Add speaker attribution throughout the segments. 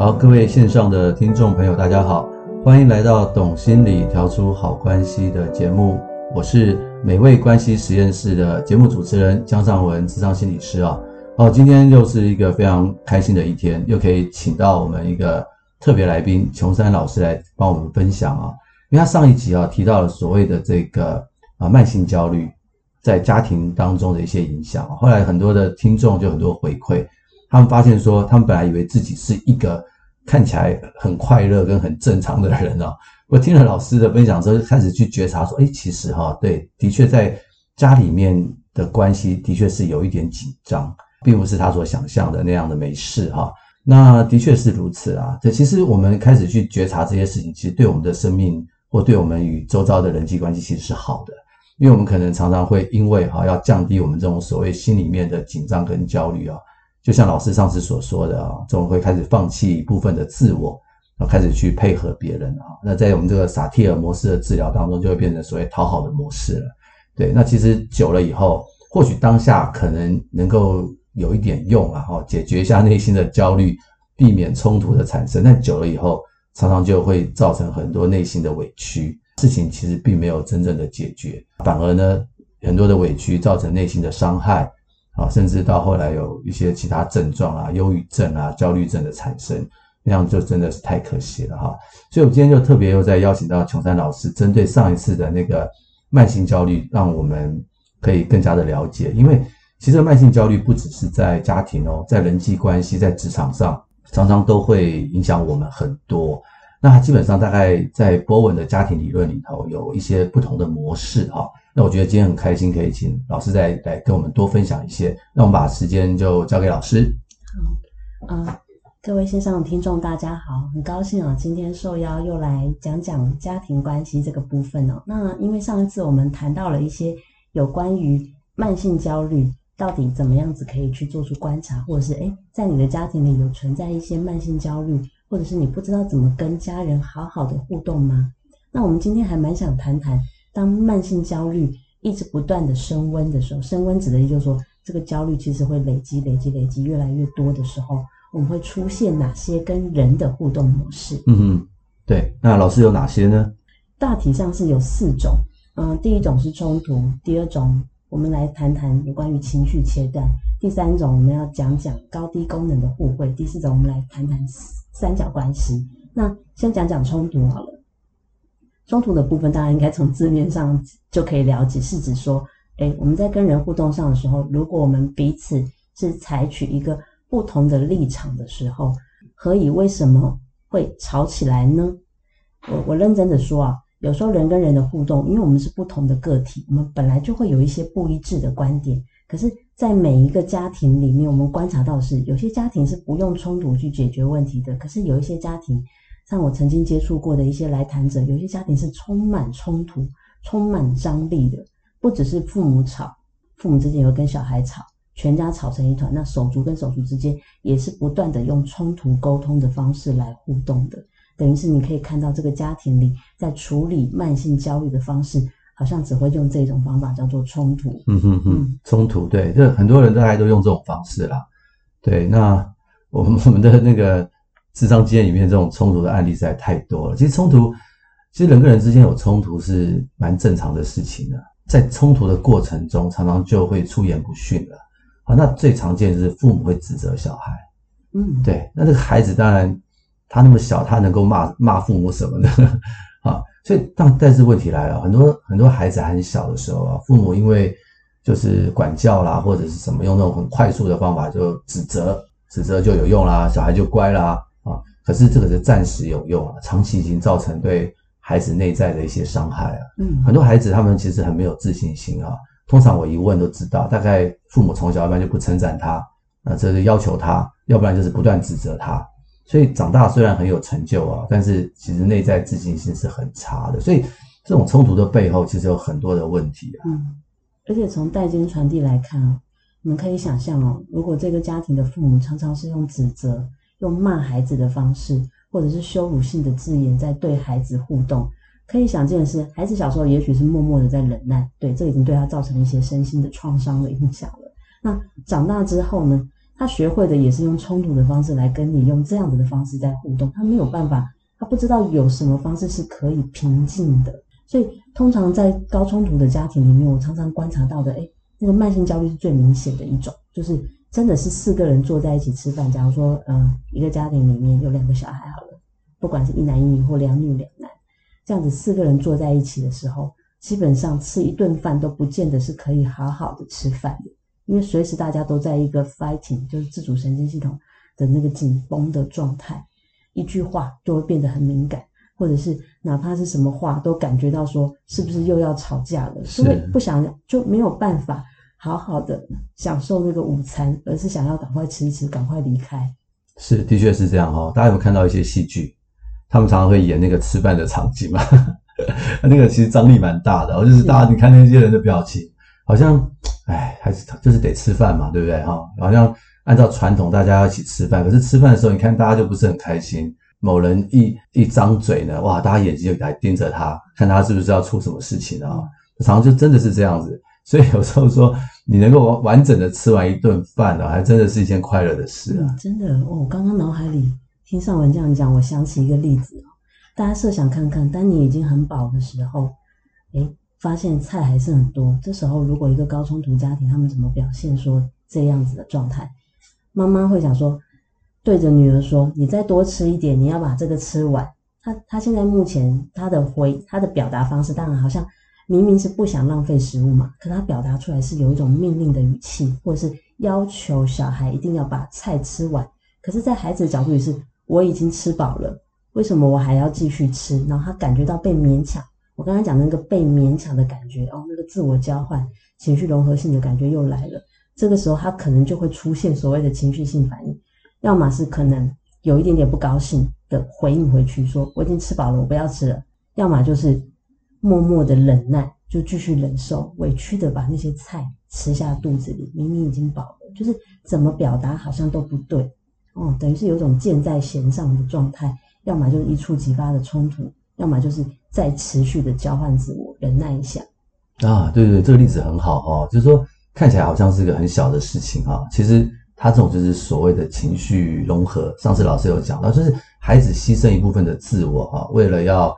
Speaker 1: 好，各位线上的听众朋友，大家好，欢迎来到《懂心理调出好关系》的节目，我是美味关系实验室的节目主持人江尚文，智商心理师啊。好，今天又是一个非常开心的一天，又可以请到我们一个特别来宾琼山老师来帮我们分享啊，因为他上一集啊提到了所谓的这个啊慢性焦虑在家庭当中的一些影响，后来很多的听众就很多回馈。他们发现说，他们本来以为自己是一个看起来很快乐跟很正常的人哦。我听了老师的分享之后，开始去觉察说，哎，其实哈，对，的确在家里面的关系的确是有一点紧张，并不是他所想象的那样的没事哈。那的确是如此啊。这其实我们开始去觉察这些事情，其实对我们的生命或对我们与周遭的人际关系其实是好的，因为我们可能常常会因为哈要降低我们这种所谓心里面的紧张跟焦虑啊。就像老师上次所说的啊，总会开始放弃一部分的自我，然后开始去配合别人啊。那在我们这个萨提尔模式的治疗当中，就会变成所谓讨好的模式了。对，那其实久了以后，或许当下可能能够有一点用啊，哈，解决一下内心的焦虑，避免冲突的产生。但久了以后，常常就会造成很多内心的委屈，事情其实并没有真正的解决，反而呢，很多的委屈造成内心的伤害。啊，甚至到后来有一些其他症状啊，忧郁症啊、焦虑症的产生，那样就真的是太可惜了哈。所以，我今天就特别又再邀请到琼山老师，针对上一次的那个慢性焦虑，让我们可以更加的了解。因为其实慢性焦虑不只是在家庭哦，在人际关系、在职场上，常常都会影响我们很多。那它基本上大概在波文的家庭理论里头有一些不同的模式哈。那我觉得今天很开心，可以请老师再来跟我们多分享一些。那我们把时间就交给老师。
Speaker 2: 好，呃，各位线上的听众大家好，很高兴啊，今天受邀又来讲讲家庭关系这个部分哦。那因为上一次我们谈到了一些有关于慢性焦虑到底怎么样子可以去做出观察，或者是诶，在你的家庭里有存在一些慢性焦虑，或者是你不知道怎么跟家人好好的互动吗？那我们今天还蛮想谈谈。当慢性焦虑一直不断的升温的时候，升温指的就是说，这个焦虑其实会累积、累积、累积越来越多的时候，我们会出现哪些跟人的互动模式？
Speaker 1: 嗯嗯，对。那老师有哪些呢？
Speaker 2: 大体上是有四种。嗯，第一种是冲突，第二种我们来谈谈有关于情绪切断，第三种我们要讲讲高低功能的互惠，第四种我们来谈谈三角关系。那先讲讲冲突好了。冲突的部分，大家应该从字面上就可以了解，是指说，诶，我们在跟人互动上的时候，如果我们彼此是采取一个不同的立场的时候，何以为什么会吵起来呢？我我认真的说啊，有时候人跟人的互动，因为我们是不同的个体，我们本来就会有一些不一致的观点。可是，在每一个家庭里面，我们观察到是，有些家庭是不用冲突去解决问题的，可是有一些家庭。像我曾经接触过的一些来谈者，有些家庭是充满冲突、充满张力的，不只是父母吵，父母之间也会跟小孩吵，全家吵成一团。那手足跟手足之间也是不断的用冲突沟通的方式来互动的，等于是你可以看到这个家庭里在处理慢性焦虑的方式，好像只会用这种方法叫做冲突。
Speaker 1: 嗯哼哼，冲突，对，这很多人大概都用这种方式啦。对，那我们我们的那个。咨商经验里面这种冲突的案例实在太多了。其实冲突，其实人跟人之间有冲突是蛮正常的事情的。在冲突的过程中，常常就会出言不逊了。啊，那最常见就是父母会指责小孩。嗯，对。那这个孩子当然他那么小，他能够骂骂父母什么呢？啊，所以但但是问题来了，很多很多孩子还很小的时候啊，父母因为就是管教啦，或者是什么用那种很快速的方法就指责，指责就有用啦，小孩就乖啦。啊，可是这个是暂时有用啊，长期已经造成对孩子内在的一些伤害啊。嗯，很多孩子他们其实很没有自信心啊。通常我一问都知道，大概父母从小要不然就不称赞他，那这是要求他，要不然就是不断指责他。所以长大虽然很有成就啊，但是其实内在自信心是很差的。所以这种冲突的背后其实有很多的问题啊。
Speaker 2: 嗯，而且从代间传递来看啊，我们可以想象哦，如果这个家庭的父母常常是用指责。用骂孩子的方式，或者是羞辱性的字眼，在对孩子互动，可以想见的是，孩子小时候也许是默默的在忍耐，对，这已经对他造成一些身心的创伤的影响了。那长大之后呢，他学会的也是用冲突的方式来跟你用这样子的方式在互动，他没有办法，他不知道有什么方式是可以平静的。所以通常在高冲突的家庭里面，我常常观察到的，哎，那个慢性焦虑是最明显的一种，就是真的是四个人坐在一起吃饭，假如说，嗯、呃，一个家庭里面有两个小孩好了，不管是一男一女或两女两男，这样子四个人坐在一起的时候，基本上吃一顿饭都不见得是可以好好的吃饭的。因为随时大家都在一个 fighting，就是自主神经系统的那个紧绷的状态，一句话就会变得很敏感，或者是哪怕是什么话都感觉到说是不是又要吵架了，所以不想就没有办法好好的享受那个午餐，而是想要赶快吃一吃，赶快离开。
Speaker 1: 是，的确是这样哈。大家有没有看到一些戏剧？他们常常会演那个吃饭的场景嘛，那个其实张力蛮大的，就是大家你看那些人的表情，好像。哎，还是就是得吃饭嘛，对不对？哈，好像按照传统，大家要一起吃饭。可是吃饭的时候，你看大家就不是很开心。某人一一张嘴呢，哇，大家眼睛就来盯着他，看他是不是要出什么事情啊？常常就真的是这样子。所以有时候说，你能够完整的吃完一顿饭呢，还真的是一件快乐的事啊！
Speaker 2: 真的哦，我刚刚脑海里听尚文这样讲，我想起一个例子。大家设想看看，当你已经很饱的时候，诶发现菜还是很多，这时候如果一个高冲突家庭，他们怎么表现说这样子的状态？妈妈会想说，对着女儿说：“你再多吃一点，你要把这个吃完。”他他现在目前他的回他的表达方式，当然好像明明是不想浪费食物嘛，可他表达出来是有一种命令的语气，或者是要求小孩一定要把菜吃完。可是，在孩子的角度也是，我已经吃饱了，为什么我还要继续吃？然后他感觉到被勉强。我刚才讲那个被勉强的感觉哦，那个自我交换、情绪融合性的感觉又来了。这个时候，他可能就会出现所谓的情绪性反应，要么是可能有一点点不高兴的回应回去，说我已经吃饱了，我不要吃了；要么就是默默的忍耐，就继续忍受，委屈的把那些菜吃下肚子里，明明已经饱了，就是怎么表达好像都不对哦，等于是有种箭在弦上的状态，要么就是一触即发的冲突。要么就是再持续的交换自我，忍耐一下
Speaker 1: 啊，对对，这个例子很好哦，就是说看起来好像是一个很小的事情哈，其实他这种就是所谓的情绪融合。上次老师有讲到，就是孩子牺牲一部分的自我哈，为了要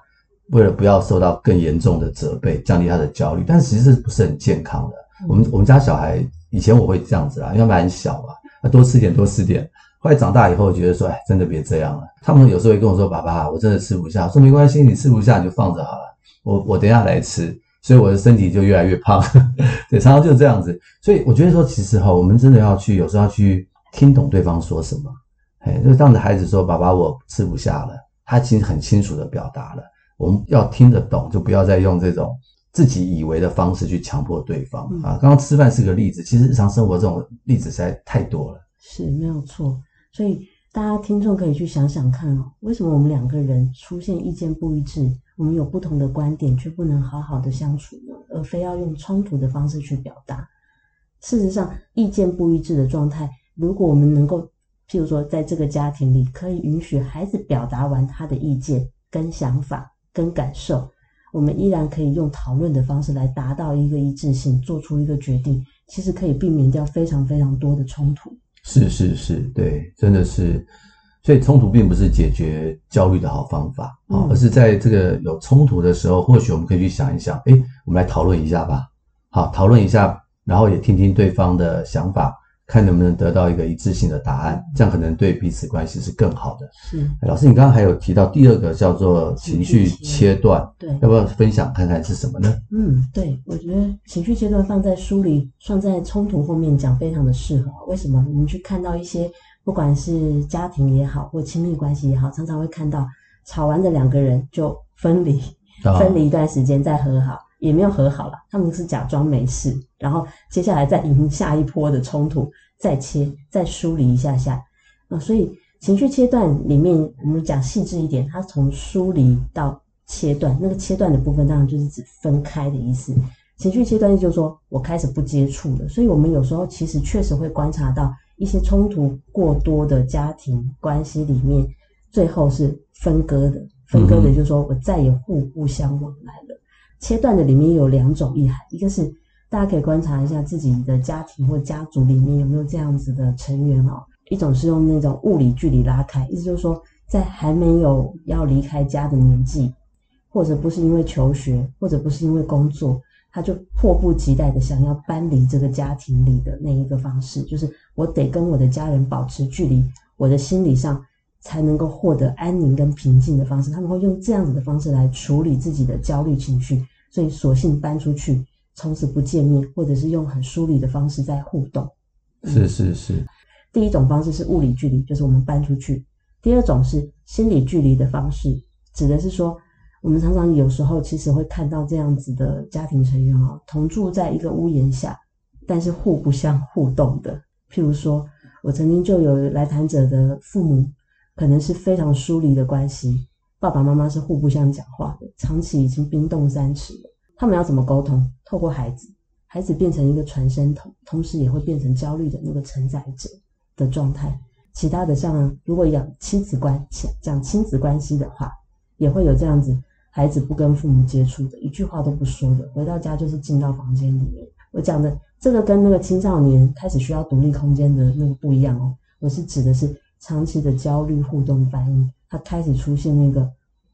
Speaker 1: 为了不要受到更严重的责备，降低他的焦虑，但其实这不是很健康的。我们我们家小孩以前我会这样子啦，因为他们很小嘛，那多吃点多吃点。后来长大以后，觉得说，哎，真的别这样了。他们有时候会跟我说：“爸爸，我真的吃不下。”说没关系，你吃不下你就放着好了，我我等一下来吃。所以我的身体就越来越胖。对，常常就是这样子。所以我觉得说，其实哈，我们真的要去，有时候要去听懂对方说什么。哎，就是当着孩子说：“爸爸，我吃不下了。”他其实很清楚的表达了。我们要听得懂，就不要再用这种自己以为的方式去强迫对方啊。刚刚吃饭是个例子，其实日常生活这种例子实在太多了。
Speaker 2: 是，没有错。所以大家听众可以去想想看哦，为什么我们两个人出现意见不一致，我们有不同的观点，却不能好好的相处呢？而非要用冲突的方式去表达。事实上，意见不一致的状态，如果我们能够，譬如说，在这个家庭里，可以允许孩子表达完他的意见、跟想法、跟感受，我们依然可以用讨论的方式来达到一个一致性，做出一个决定，其实可以避免掉非常非常多的冲突。
Speaker 1: 是是是，对，真的是，所以冲突并不是解决焦虑的好方法啊，嗯，而是在这个有冲突的时候，或许我们可以去想一想，诶，我们来讨论一下吧，好，讨论一下，然后也听听对方的想法。看能不能得到一个一致性的答案，这样可能对彼此关系是更好的。
Speaker 2: 是，
Speaker 1: 老师，你刚刚还有提到第二个叫做情绪切断，
Speaker 2: 对，
Speaker 1: 要不要分享看看是什么呢？
Speaker 2: 嗯，对，我觉得情绪切断放在书里，放在冲突后面讲非常的适合。为什么？我们去看到一些，不管是家庭也好，或亲密关系也好，常常会看到吵完的两个人就分离，哦、分离一段时间再和好。也没有和好了，他们是假装没事，然后接下来再迎下一波的冲突，再切，再梳理一下下，啊，所以情绪切断里面，我们讲细致一点，它从梳理到切断，那个切断的部分当然就是指分开的意思。情绪切断就是说我开始不接触了，所以我们有时候其实确实会观察到一些冲突过多的家庭关系里面，最后是分割的，分割的就是说我再也互不相往来了。切断的里面有两种意涵，一个是大家可以观察一下自己的家庭或家族里面有没有这样子的成员哦。一种是用那种物理距离拉开，意思就是说，在还没有要离开家的年纪，或者不是因为求学，或者不是因为工作，他就迫不及待的想要搬离这个家庭里的那一个方式，就是我得跟我的家人保持距离，我的心理上才能够获得安宁跟平静的方式。他们会用这样子的方式来处理自己的焦虑情绪，所以索性搬出去，从此不见面，或者是用很疏离的方式在互动。
Speaker 1: 是是是。
Speaker 2: 第一种方式是物理距离，就是我们搬出去；第二种是心理距离的方式，指的是说，我们常常有时候其实会看到这样子的家庭成员哦，同住在一个屋檐下，但是互不相互动的。譬如说，我曾经就有来谈者的父母，可能是非常疏离的关系，爸爸妈妈是互不相讲话的，长期已经冰冻三尺了。他们要怎么沟通？透过孩子，孩子变成一个传声筒，同时也会变成焦虑的那个承载者。的状态，其他的像如果讲亲子关系，讲亲子关系的话，也会有这样子，孩子不跟父母接触的，一句话都不说的，回到家就是进到房间里面。我讲的这个跟那个青少年开始需要独立空间的那个不一样哦，我是指的是长期的焦虑互动反应，他开始出现那个，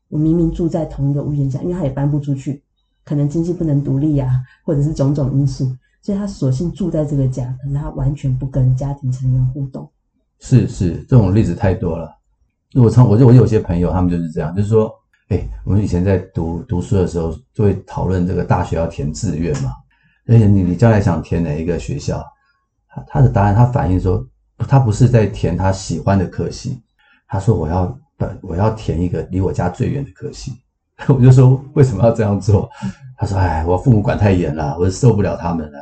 Speaker 2: 我明明住在同一个屋檐下，因为他也搬不出去，可能经济不能独立呀、或者是种种因素。所以他索性住在这个家，可是他完全不跟家庭成员互动。
Speaker 1: 是是，这种例子太多了。我常我就我有些朋友，他们就是这样，就是说，哎，我们以前在读读书的时候，就会讨论这个大学要填志愿嘛。而且你你将来想填哪一个学校，他他的答案，他反映说，他不是在填他喜欢的科系，他说我要本我要填一个离我家最远的科系。我就说为什么要这样做？他说，哎，我父母管太严了，我受不了他们了。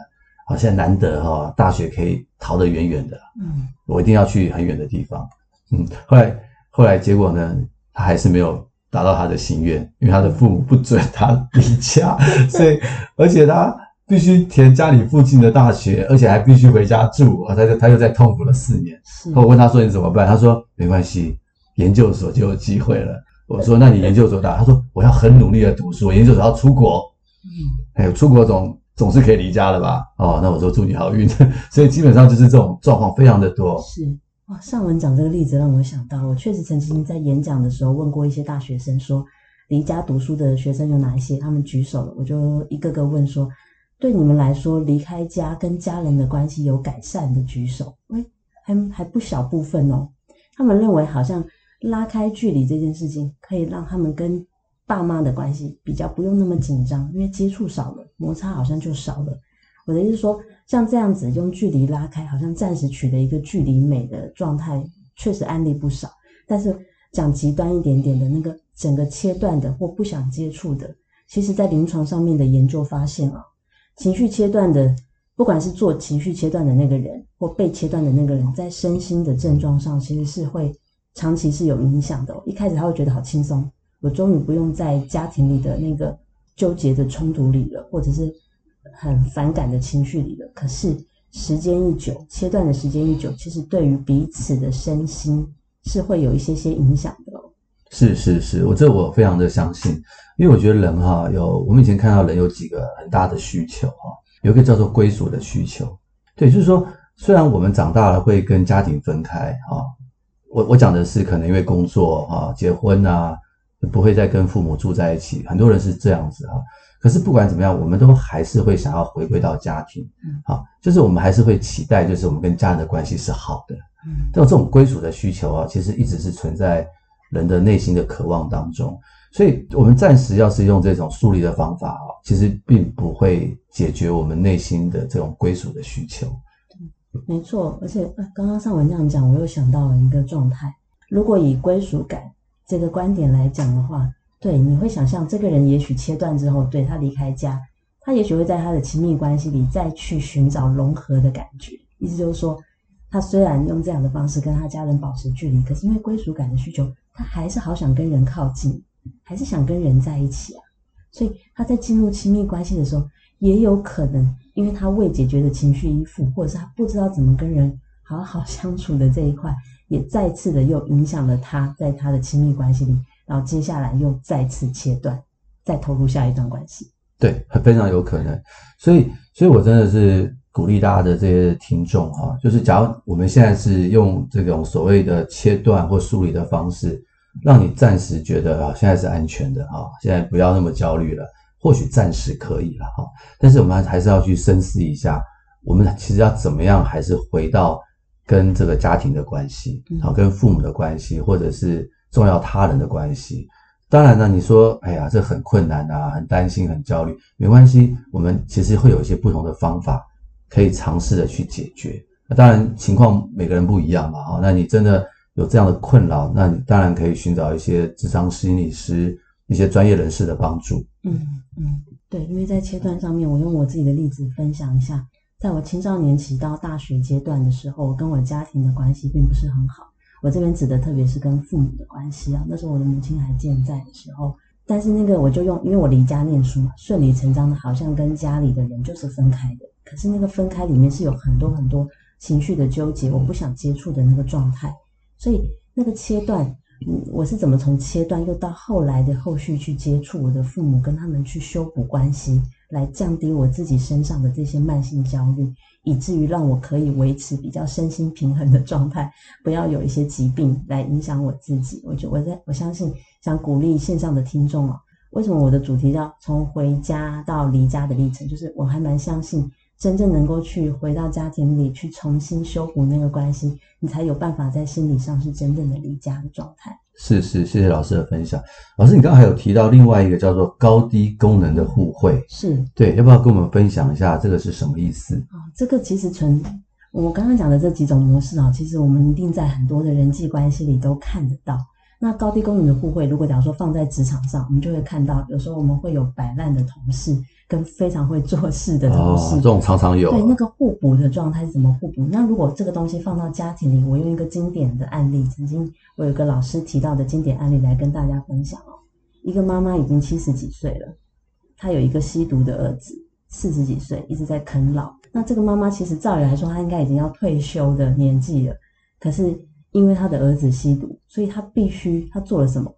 Speaker 1: 好，现在难得哈、哦，大学可以逃得远远的，嗯，我一定要去很远的地方，嗯，后来后来结果呢，他还是没有达到他的心愿，因为他的父母不准他离家，所以而且他必须填家里附近的大学，而且还必须回家住，啊，他就他又在痛苦了四年。我问他说你怎么办？他说没关系，研究所就有机会了。我说那你研究所大？他说我要很努力的读书，我研究所要出国，嗯，还有出国总。总是可以离家的吧？哦，那我说祝你好运。所以基本上就是这种状况非常的多。
Speaker 2: 是哇，上文讲这个例子让我想到，我确实曾经在演讲的时候问过一些大学生，说离家读书的学生有哪一些？他们举手了，我就一个个问说，对你们来说，离开家跟家人的关系有改善的举手？诶，还还不小部分哦。他们认为好像拉开距离这件事情可以让他们跟。爸妈的关系比较不用那么紧张，因为接触少了，摩擦好像就少了。我的意思说，像这样子用距离拉开，好像暂时取得一个距离美的状态，确实案例不少。但是讲极端一点点的那个整个切断的或不想接触的，其实在临床上面的研究发现啊，情绪切断的，不管是做情绪切断的那个人或被切断的那个人，在身心的症状上其实是会长期是有影响的。一开始他会觉得好轻松。我终于不用在家庭里的那个纠结的冲突里了，或者是很反感的情绪里了。可是时间一久，切断的时间一久，其实对于彼此的身心是会有一些些影响的哦。
Speaker 1: 是是是，我这我非常的相信，因为我觉得人哈有，我们以前看到人有几个很大的需求哈，有一个叫做归属的需求。对，就是说虽然我们长大了会跟家庭分开哈，我我讲的是可能因为工作啊，结婚啊。不会再跟父母住在一起，很多人是这样子哈。可是不管怎么样，我们都还是会想要回归到家庭，好，就是我们还是会期待，就是我们跟家人的关系是好的。嗯，但这种归属的需求啊，其实一直是存在人的内心的渴望当中。所以，我们暂时要是用这种疏离的方法啊，其实并不会解决我们内心的这种归属的需求。
Speaker 2: 没错，而且刚刚上文这样讲，我又想到了一个状态：如果以归属感。这个观点来讲的话，对，你会想象这个人也许切断之后，对，他离开家，他也许会在他的亲密关系里再去寻找融合的感觉。意思就是说，他虽然用这样的方式跟他家人保持距离，可是因为归属感的需求，他还是好想跟人靠近，还是想跟人在一起啊。所以他在进入亲密关系的时候，也有可能因为他未解决的情绪依附，或者是他不知道怎么跟人好好相处的这一块。也再次的又影响了他在他的亲密关系里，然后接下来又再次切断，再投入下一段关系。
Speaker 1: 对，非常有可能。所以，所以我真的是鼓励大家的这些听众哈，就是假如我们现在是用这种所谓的切断或梳理的方式，让你暂时觉得啊，现在是安全的哈，现在不要那么焦虑了，或许暂时可以了哈。但是我们还是要去深思一下，我们其实要怎么样，还是回到跟这个家庭的关系，好，跟父母的关系，或者是重要他人的关系。当然呢，你说，哎呀，这很困难啊，很担心，很焦虑，没关系，我们其实会有一些不同的方法可以尝试的去解决。那当然，情况每个人不一样嘛，哈，那你真的有这样的困扰，那你当然可以寻找一些智商心理师、一些专业人士的帮助。
Speaker 2: 嗯嗯，对，因为在切断上面，我用我自己的例子分享一下，在我青少年期到大学阶段的时候，我跟我家庭的关系并不是很好。我这边指的特别是跟父母的关系啊，那时候我的母亲还健在的时候，但是那个我就用，因为我离家念书嘛，顺理成章的，好像跟家里的人就是分开的。可是那个分开里面是有很多很多情绪的纠结，我不想接触的那个状态，所以那个切断，我是怎么从切断又到后来的后续去接触我的父母，跟他们去修补关系，来降低我自己身上的这些慢性焦虑。以至于让我可以维持比较身心平衡的状态，不要有一些疾病来影响我自己。我就我在我相信，想鼓励线上的听众哦，为什么我的主题叫从回家到离家的历程？就是我还蛮相信，真正能够去回到家庭里去重新修补那个关系，你才有办法在心理上是真正的离家的状态。
Speaker 1: 是是，谢谢老师的分享。老师，你刚刚还有提到另外一个叫做高低功能的互惠，
Speaker 2: 是
Speaker 1: 对，要不要跟我们分享一下这个是什么意思？
Speaker 2: 啊，这个其实从我刚刚讲的这几种模式啊，其实我们一定在很多的人际关系里都看得到。那高低功能的互惠，如果假如说放在职场上，我们就会看到，有时候我们会有摆烂的同事。跟非常会做事的同事，
Speaker 1: 哦，这种常常有。
Speaker 2: 对，那个互补的状态是怎么互补？那如果这个东西放到家庭里，我用一个经典的案例，曾经我有个老师提到的经典案例来跟大家分享哦。一个妈妈已经七十几岁了，她有一个吸毒的儿子，四十几岁，一直在啃老。那这个妈妈其实照理来说，她应该已经要退休的年纪了，可是因为他的儿子吸毒，所以他必须，他做了什么？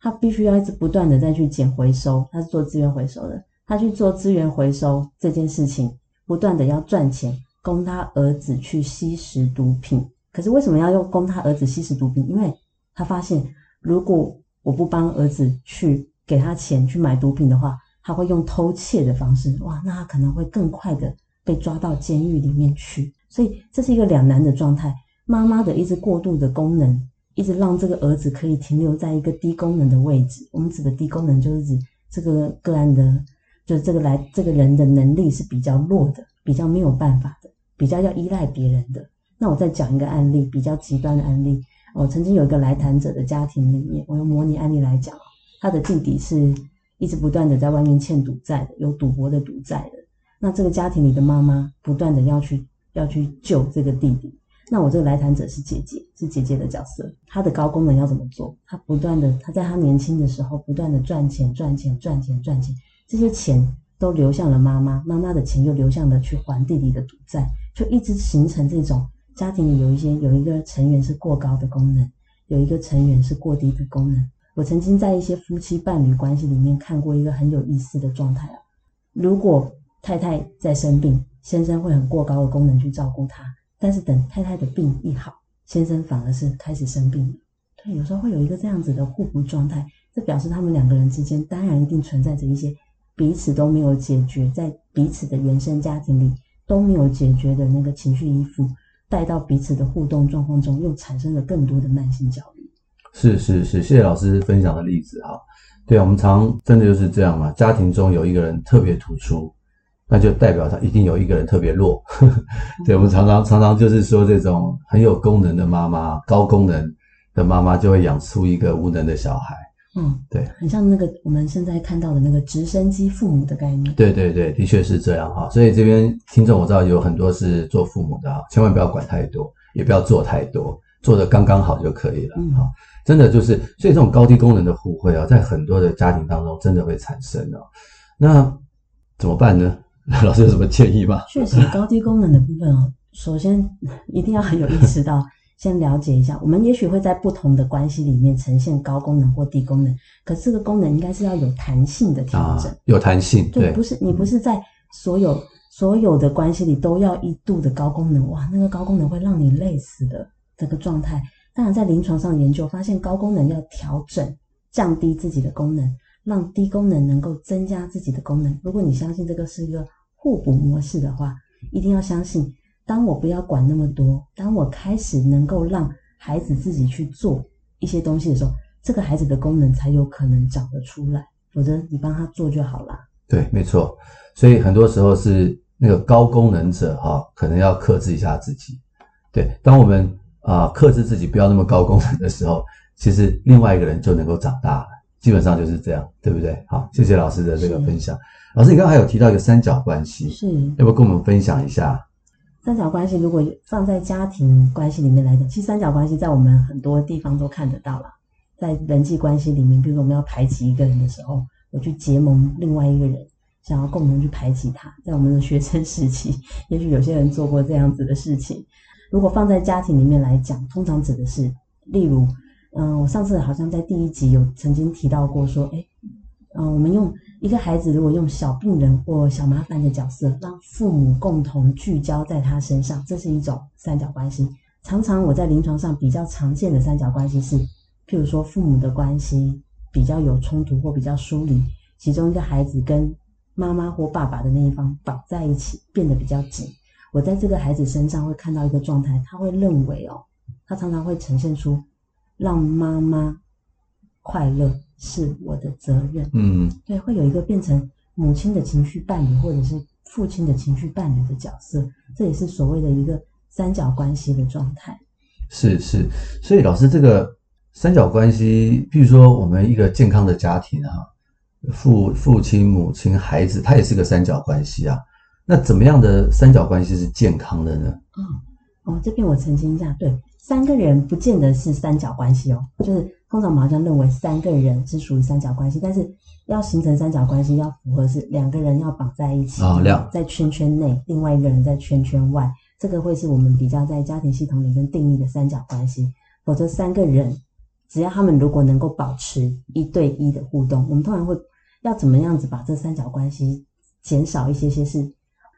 Speaker 2: 他必须要一直不断的再去捡回收，他是做资源回收的。他去做资源回收这件事情，不断的要赚钱，供他儿子去吸食毒品。可是为什么要用供他儿子吸食毒品？因为他发现，如果我不帮儿子去给他钱去买毒品的话，他会用偷窃的方式，哇，那他可能会更快的被抓到监狱里面去。所以这是一个两难的状态。妈妈的一直过度的功能，一直让这个儿子可以停留在一个低功能的位置。我们指的低功能，就是指这个个案的。就这个来，这个人的能力是比较弱的，比较没有办法的，比较要依赖别人的。那我再讲一个案例，比较极端的案例。我曾经有一个来谈者的家庭里面，我用模拟案例来讲，他的弟弟是一直不断的在外面欠赌债的，有赌博的赌债的。那这个家庭里的妈妈不断的要去要去救这个弟弟。那我这个来谈者是姐姐，是姐姐的角色。她的高功能要怎么做？她不断的，她在她年轻的时候不断的赚钱，赚钱，赚钱，赚钱。这些钱都流向了妈妈，妈妈的钱又流向了去还弟弟的赌债，就一直形成这种家庭里有一些有一个成员是过高的功能，有一个成员是过低的功能。我曾经在一些夫妻伴侣关系里面看过一个很有意思的状态啊，如果太太在生病，先生会很过高的功能去照顾她，但是等太太的病一好，先生反而是开始生病了。对，有时候会有一个这样子的互补状态，这表示他们两个人之间当然一定存在着一些。彼此都没有解决，在彼此的原生家庭里都没有解决的那个情绪依附，带到彼此的互动状况中，又产生了更多的慢性焦虑。
Speaker 1: 是是是，谢谢老师分享的例子哈。对，我们常真的就是这样嘛，家庭中有一个人特别突出，那就代表他一定有一个人特别弱。对，我们常常常常就是说，这种很有功能的妈妈，高功能的妈妈，就会养出一个无能的小孩。
Speaker 2: 嗯，对，很像那个我们现在看到的那个直升机父母的概念。
Speaker 1: 对对对，的确是这样哈。所以这边听众我知道有很多是做父母的啊，千万不要管太多，也不要做太多，做的刚刚好就可以了。嗯，真的就是，所以这种高低功能的互惠啊，在很多的家庭当中真的会产生哦。那怎么办呢？老师有什么建议吗？
Speaker 2: 确实，高低功能的部分哦，首先一定要很有意识到。先了解一下，我们也许会在不同的关系里面呈现高功能或低功能，可这个功能应该是要有弹性的调整，啊、
Speaker 1: 有弹性，对，
Speaker 2: 不是你不是在所有、嗯、所有的关系里都要一度的高功能，哇，那个高功能会让你累死的这个状态。当然，在临床上研究发现，高功能要调整，降低自己的功能，让低功能能够增加自己的功能。如果你相信这个是一个互补模式的话，一定要相信。当我不要管那么多，当我开始能够让孩子自己去做一些东西的时候，这个孩子的功能才有可能长得出来。否则你帮他做就好了。
Speaker 1: 对，没错。所以很多时候是那个高功能者哈、可能要克制一下自己。对，当我们啊、克制自己不要那么高功能的时候，其实另外一个人就能够长大了。基本上就是这样，对不对？好，谢谢老师的这个分享。老师，你刚刚还有提到一个三角关系，
Speaker 2: 是，
Speaker 1: 要不要跟我们分享一下？
Speaker 2: 三角关系如果放在家庭关系里面来讲，其实三角关系在我们很多地方都看得到了。在人际关系里面，比如说我们要排挤一个人的时候，我去结盟另外一个人，想要共同去排挤他。在我们的学生时期，也许有些人做过这样子的事情。如果放在家庭里面来讲，通常指的是，例如，嗯，我上次好像在第一集有曾经提到过，说，诶，嗯，我们用。一个孩子如果用小病人或小麻烦的角色，让父母共同聚焦在他身上，这是一种三角关系。常常我在临床上比较常见的三角关系是，譬如说父母的关系比较有冲突或比较疏离，其中一个孩子跟妈妈或爸爸的那一方绑在一起，变得比较紧。我在这个孩子身上会看到一个状态，他会认为哦，他常常会呈现出让妈妈快乐。是我的责任，
Speaker 1: 嗯，
Speaker 2: 对，会有一个变成母亲的情绪伴侣，或者是父亲的情绪伴侣的角色，这也是所谓的一个三角关系的状态。
Speaker 1: 是是，所以老师，这个三角关系，比如说我们一个健康的家庭啊，父父亲、母亲、孩子，它也是个三角关系啊。那怎么样的三角关系是健康的呢？
Speaker 2: 嗯，哦，这边我澄清一下，对，三个人不见得是三角关系哦，就是。通常麻将认为三个人是属于三角关系，但是要形成三角关系，要符合是两个人要绑在一起，
Speaker 1: 哦，两
Speaker 2: 在圈圈内，另外一个人在圈圈外，这个会是我们比较在家庭系统里面定义的三角关系。否则三个人，只要他们如果能够保持一对一的互动，我们通常会要怎么样子把这三角关系减少一些些？是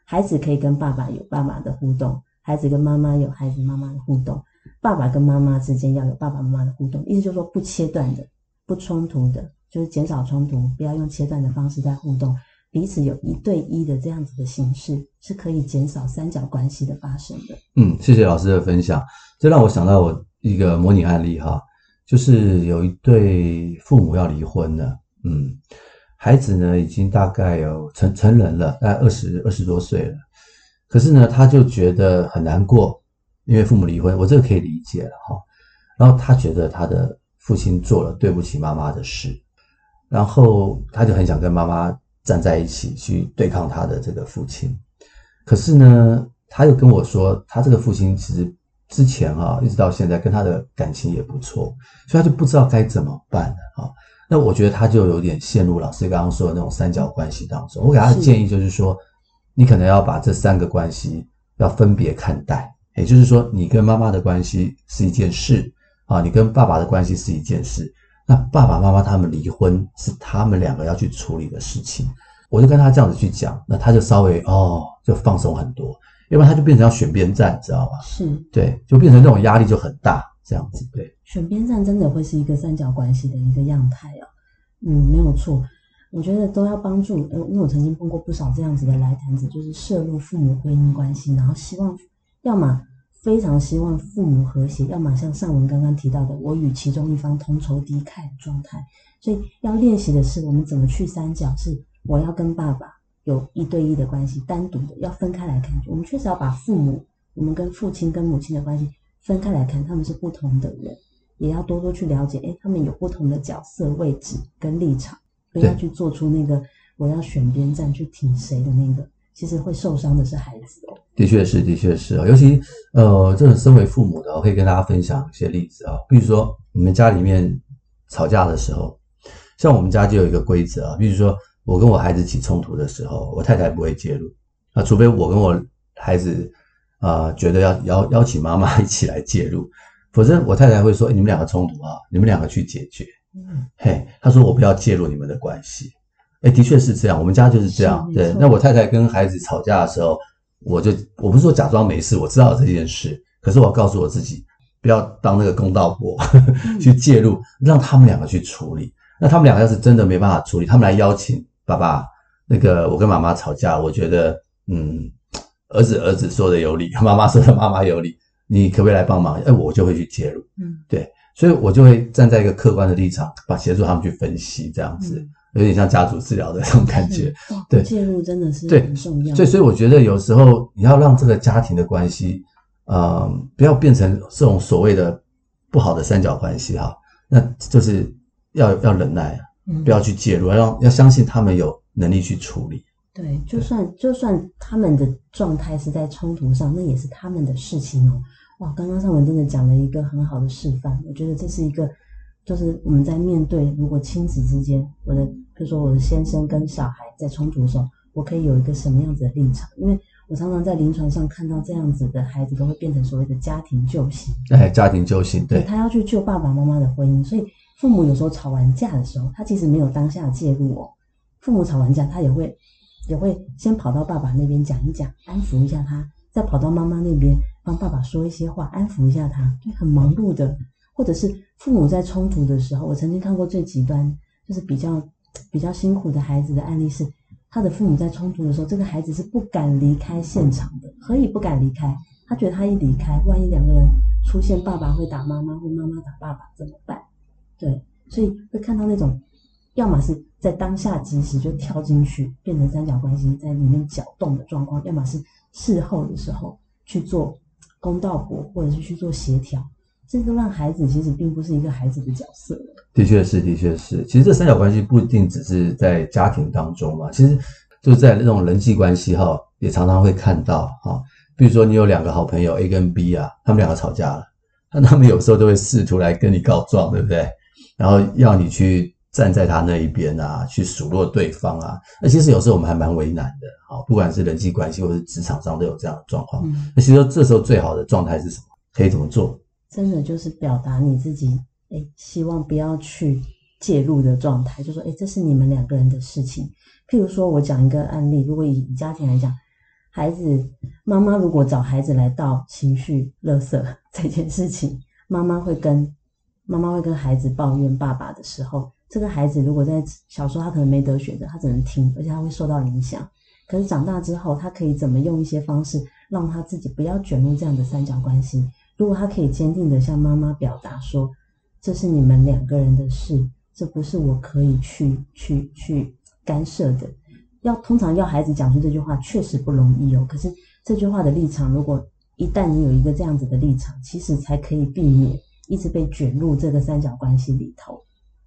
Speaker 2: 孩子可以跟爸爸有爸爸的互动，孩子跟妈妈有孩子妈妈的互动。爸爸跟妈妈之间要有爸爸妈妈的互动，意思就是说不切断的、不冲突的，就是减少冲突，不要用切断的方式在互动，彼此有一对一的这样子的形式，是可以减少三角关系的发生的。
Speaker 1: 嗯，谢谢老师的分享，这让我想到我一个模拟案例哈，就是有一对父母要离婚了，嗯，孩子呢已经大概有成成人了，大概二十二十多岁了，可是呢他就觉得很难过。因为父母离婚，我这个可以理解了哈。然后他觉得他的父亲做了对不起妈妈的事，然后他就很想跟妈妈站在一起去对抗他的这个父亲。可是呢，他又跟我说，他这个父亲其实之前哈一直到现在跟他的感情也不错，所以他就不知道该怎么办了哈。那我觉得他就有点陷入老师刚刚说的那种三角关系当中。我给他的建议就是说，你可能要把这三个关系要分别看待。也就是说，你跟妈妈的关系是一件事啊，你跟爸爸的关系是一件事。那爸爸妈妈他们离婚是他们两个要去处理的事情。我就跟他这样子去讲，那他就稍微哦就放松很多，要不然他就变成要选边站，知道吧？
Speaker 2: 是，
Speaker 1: 对，就变成这种压力就很大，这样子。对，
Speaker 2: 选边站真的会是一个三角关系的一个样态啊。嗯，没有错，我觉得都要帮助。呃，因为我曾经碰过不少这样子的来谈者，就是涉入父母婚姻关系，然后希望。要么非常希望父母和谐，要么像上文刚刚提到的，我与其中一方同仇敌忾的状态。所以要练习的是，我们怎么去三角？是我要跟爸爸有一对一的关系，单独的要分开来看。我们确实要把父母，我们跟父亲跟母亲的关系分开来看，他们是不同的人，也要多多去了解。诶，他们有不同的角色位置跟立场，不要去做出那个我要选边站去挺谁的那个。其实会受伤的是孩子哦。
Speaker 1: 的确是，的确是啊。尤其呃，这种身为父母的，我可以跟大家分享一些例子啊。比如说，你们家里面吵架的时候，像我们家就有一个规则啊。比如说，我跟我孩子起冲突的时候，我太太不会介入啊，除非我跟我孩子啊、呃，觉得要邀邀请妈妈 一起来介入，否则我太太会说：“欸、你们两个冲突啊，你们两个去解决。”嗯，嘿，她说：“我不要介入你们的关系。”哎，的确是这样，我们家就是这样。对，那我太太跟孩子吵架的时候，我就我不是说假装没事，我知道这件事，可是我要告诉我自己，不要当那个公道婆 去介入，让他们两个去处理。那他们两个要是真的没办法处理，他们来邀请爸爸，那个我跟妈妈吵架，我觉得，嗯，儿子儿子说的有理，妈妈说的妈妈有理，你可不可以来帮忙？哎，我就会去介入。嗯，对，所以我就会站在一个客观的立场，把协助他们去分析这样子。有点像家族治疗的那种感觉，对，
Speaker 2: 介入真的是很重要。
Speaker 1: 所以，所以我觉得有时候你要让这个家庭的关系，呃，不要变成这种所谓的不好的三角关系哈，那就是要要忍耐，不要去介入，要要相信他们有能力去处理。
Speaker 2: 对，就算就算他们的状态是在冲突上，那也是他们的事情哦。哇，刚刚尚文真的讲了一个很好的示范，我觉得这是一个，就是我们在面对如果亲子之间，我的。比如说，我的先生跟小孩在冲突的时候，我可以有一个什么样子的立场？因为我常常在临床上看到这样子的孩子，都会变成所谓的家庭救星。
Speaker 1: 哎，家庭救星，对，
Speaker 2: 他要去救爸爸妈妈的婚姻，所以父母有时候吵完架的时候，他其实没有当下介入哦。父母吵完架，他也会也会先跑到爸爸那边讲一讲，安抚一下他，再跑到妈妈那边帮爸爸说一些话，安抚一下他。对，很忙碌的，或者是父母在冲突的时候，我曾经看过最极端，就是比较。比较辛苦的孩子的案例是，他的父母在冲突的时候，这个孩子是不敢离开现场的。何以不敢离开？他觉得他一离开，万一两个人出现，爸爸会打妈妈，或妈妈打爸爸怎么办？对，所以会看到那种，要么是在当下即时就跳进去，变成三角关系在里面搅动的状况，要么是事后的时候去做公道婆，或者是去做协调。这个让孩子其实并不是一个孩子的角色。
Speaker 1: 的确是，的确是。其实这三角关系不一定只是在家庭当中嘛，其实就是在那种人际关系哈，也常常会看到哈。比如说你有两个好朋友 A 跟 B 啊，他们两个吵架了，那他们有时候都会试图来跟你告状，对不对？然后要你去站在他那一边啊，去数落对方啊。那其实有时候我们还蛮为难的，好，不管是人际关系或是职场上都有这样的状况。那其实这时候最好的状态是什么？可以怎么做？
Speaker 2: 真的就是表达你自己，诶，希望不要去介入的状态，就说，诶，这是你们两个人的事情。譬如说，我讲一个案例，如果以家庭来讲，孩子妈妈如果找孩子来倒情绪垃圾 这件事情，妈妈会跟妈妈会跟孩子抱怨爸爸的时候，这个孩子如果在小时候他可能没得选择，他只能听，而且他会受到影响。可是长大之后，他可以怎么用一些方式让他自己不要卷入这样的三角关系？如果他可以坚定的向妈妈表达说，这是你们两个人的事，这不是我可以去去去干涉的。要通常要孩子讲出这句话，确实不容易哦。可是这句话的立场，如果一旦你有一个这样子的立场，其实才可以避免一直被卷入这个三角关系里头。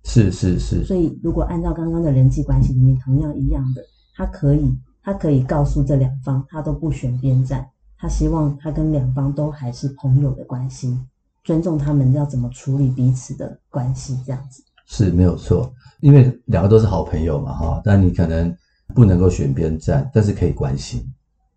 Speaker 1: 是是是。
Speaker 2: 所以如果按照刚刚的人际关系里面同样一样的，他可以他可以告诉这两方，他都不选边站。他希望他跟两方都还是朋友的关系，尊重他们要怎么处理彼此的关系，这样子
Speaker 1: 是没有错。因为两个都是好朋友嘛，哈，但你可能不能够选边站，但是可以关心，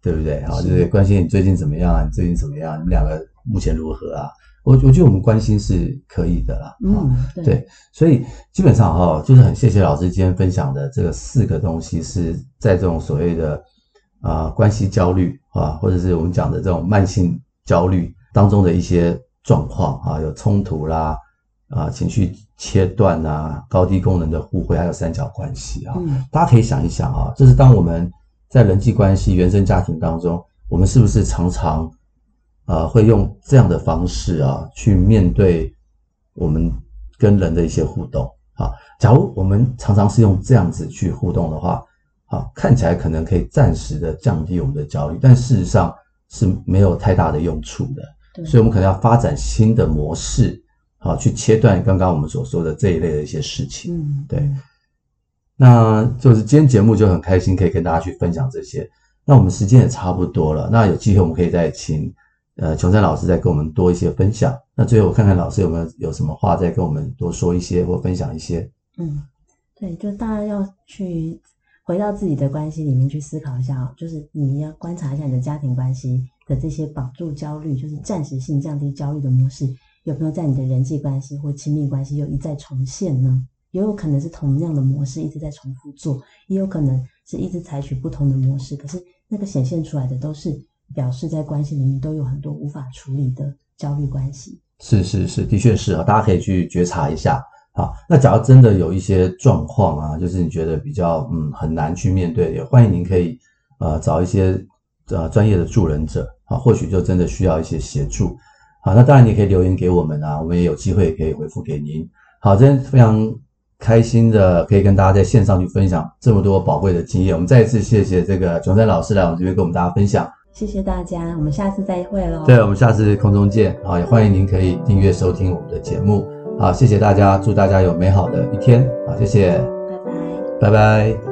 Speaker 1: 对不对？哈，就是关心你最近怎么样啊？你最近怎么样？你们两个目前如何啊？我我觉得我们关心是可以的啦，
Speaker 2: 嗯，对，
Speaker 1: 对，所以基本上哈，就是很谢谢老师今天分享的这个四个东西，是在这种所谓的。啊，关系焦虑啊，或者是我们讲的这种慢性焦虑当中的一些状况啊，有冲突啦，啊，情绪切断啊，高低功能的互惠，还有三角关系啊，嗯，大家可以想一想啊，这是当我们在人际关系、原生家庭当中，我们是不是常常啊会用这样的方式啊去面对我们跟人的一些互动啊？假如我们常常是用这样子去互动的话。啊，看起来可能可以暂时的降低我们的焦虑，但事实上是没有太大的用处的。对，所以我们可能要发展新的模式，好，去切断刚刚我们所说的这一类的一些事情。嗯，对。那就是今天节目就很开心，可以跟大家去分享这些。那我们时间也差不多了，那有机会我们可以再请呃琼山老师再跟我们多一些分享。那最后我看看老师有没有有什么话再跟我们多说一些或分享一些。
Speaker 2: 嗯，对，就大家要去。回到自己的关系里面去思考一下哦，就是你要观察一下你的家庭关系的这些绑住焦虑，就是暂时性降低焦虑的模式，有没有在你的人际关系或亲密关系又一再重现呢？也有可能是同样的模式一直在重复做，也有可能是一直采取不同的模式，可是那个显现出来的都是表示在关系里面都有很多无法处理的焦虑关系。
Speaker 1: 是是是，的确是啊，大家可以去觉察一下。好，那假如真的有一些状况啊，就是你觉得比较嗯很难去面对，也欢迎您可以呃找一些呃专业的助人者啊，或许就真的需要一些协助。好，那当然你可以留言给我们啊，我们也有机会可以回复给您。好，今天非常开心的可以跟大家在线上去分享这么多宝贵的经验。我们再一次谢谢这个琼山老师来我们这边跟我们大家分享。
Speaker 2: 谢谢大家，我们下次再会喽。
Speaker 1: 对，我们下次空中见。好，也欢迎您可以订阅收听我们的节目。好，谢谢大家，祝大家有美好的一天。好，谢谢，
Speaker 2: 拜拜，
Speaker 1: 拜拜。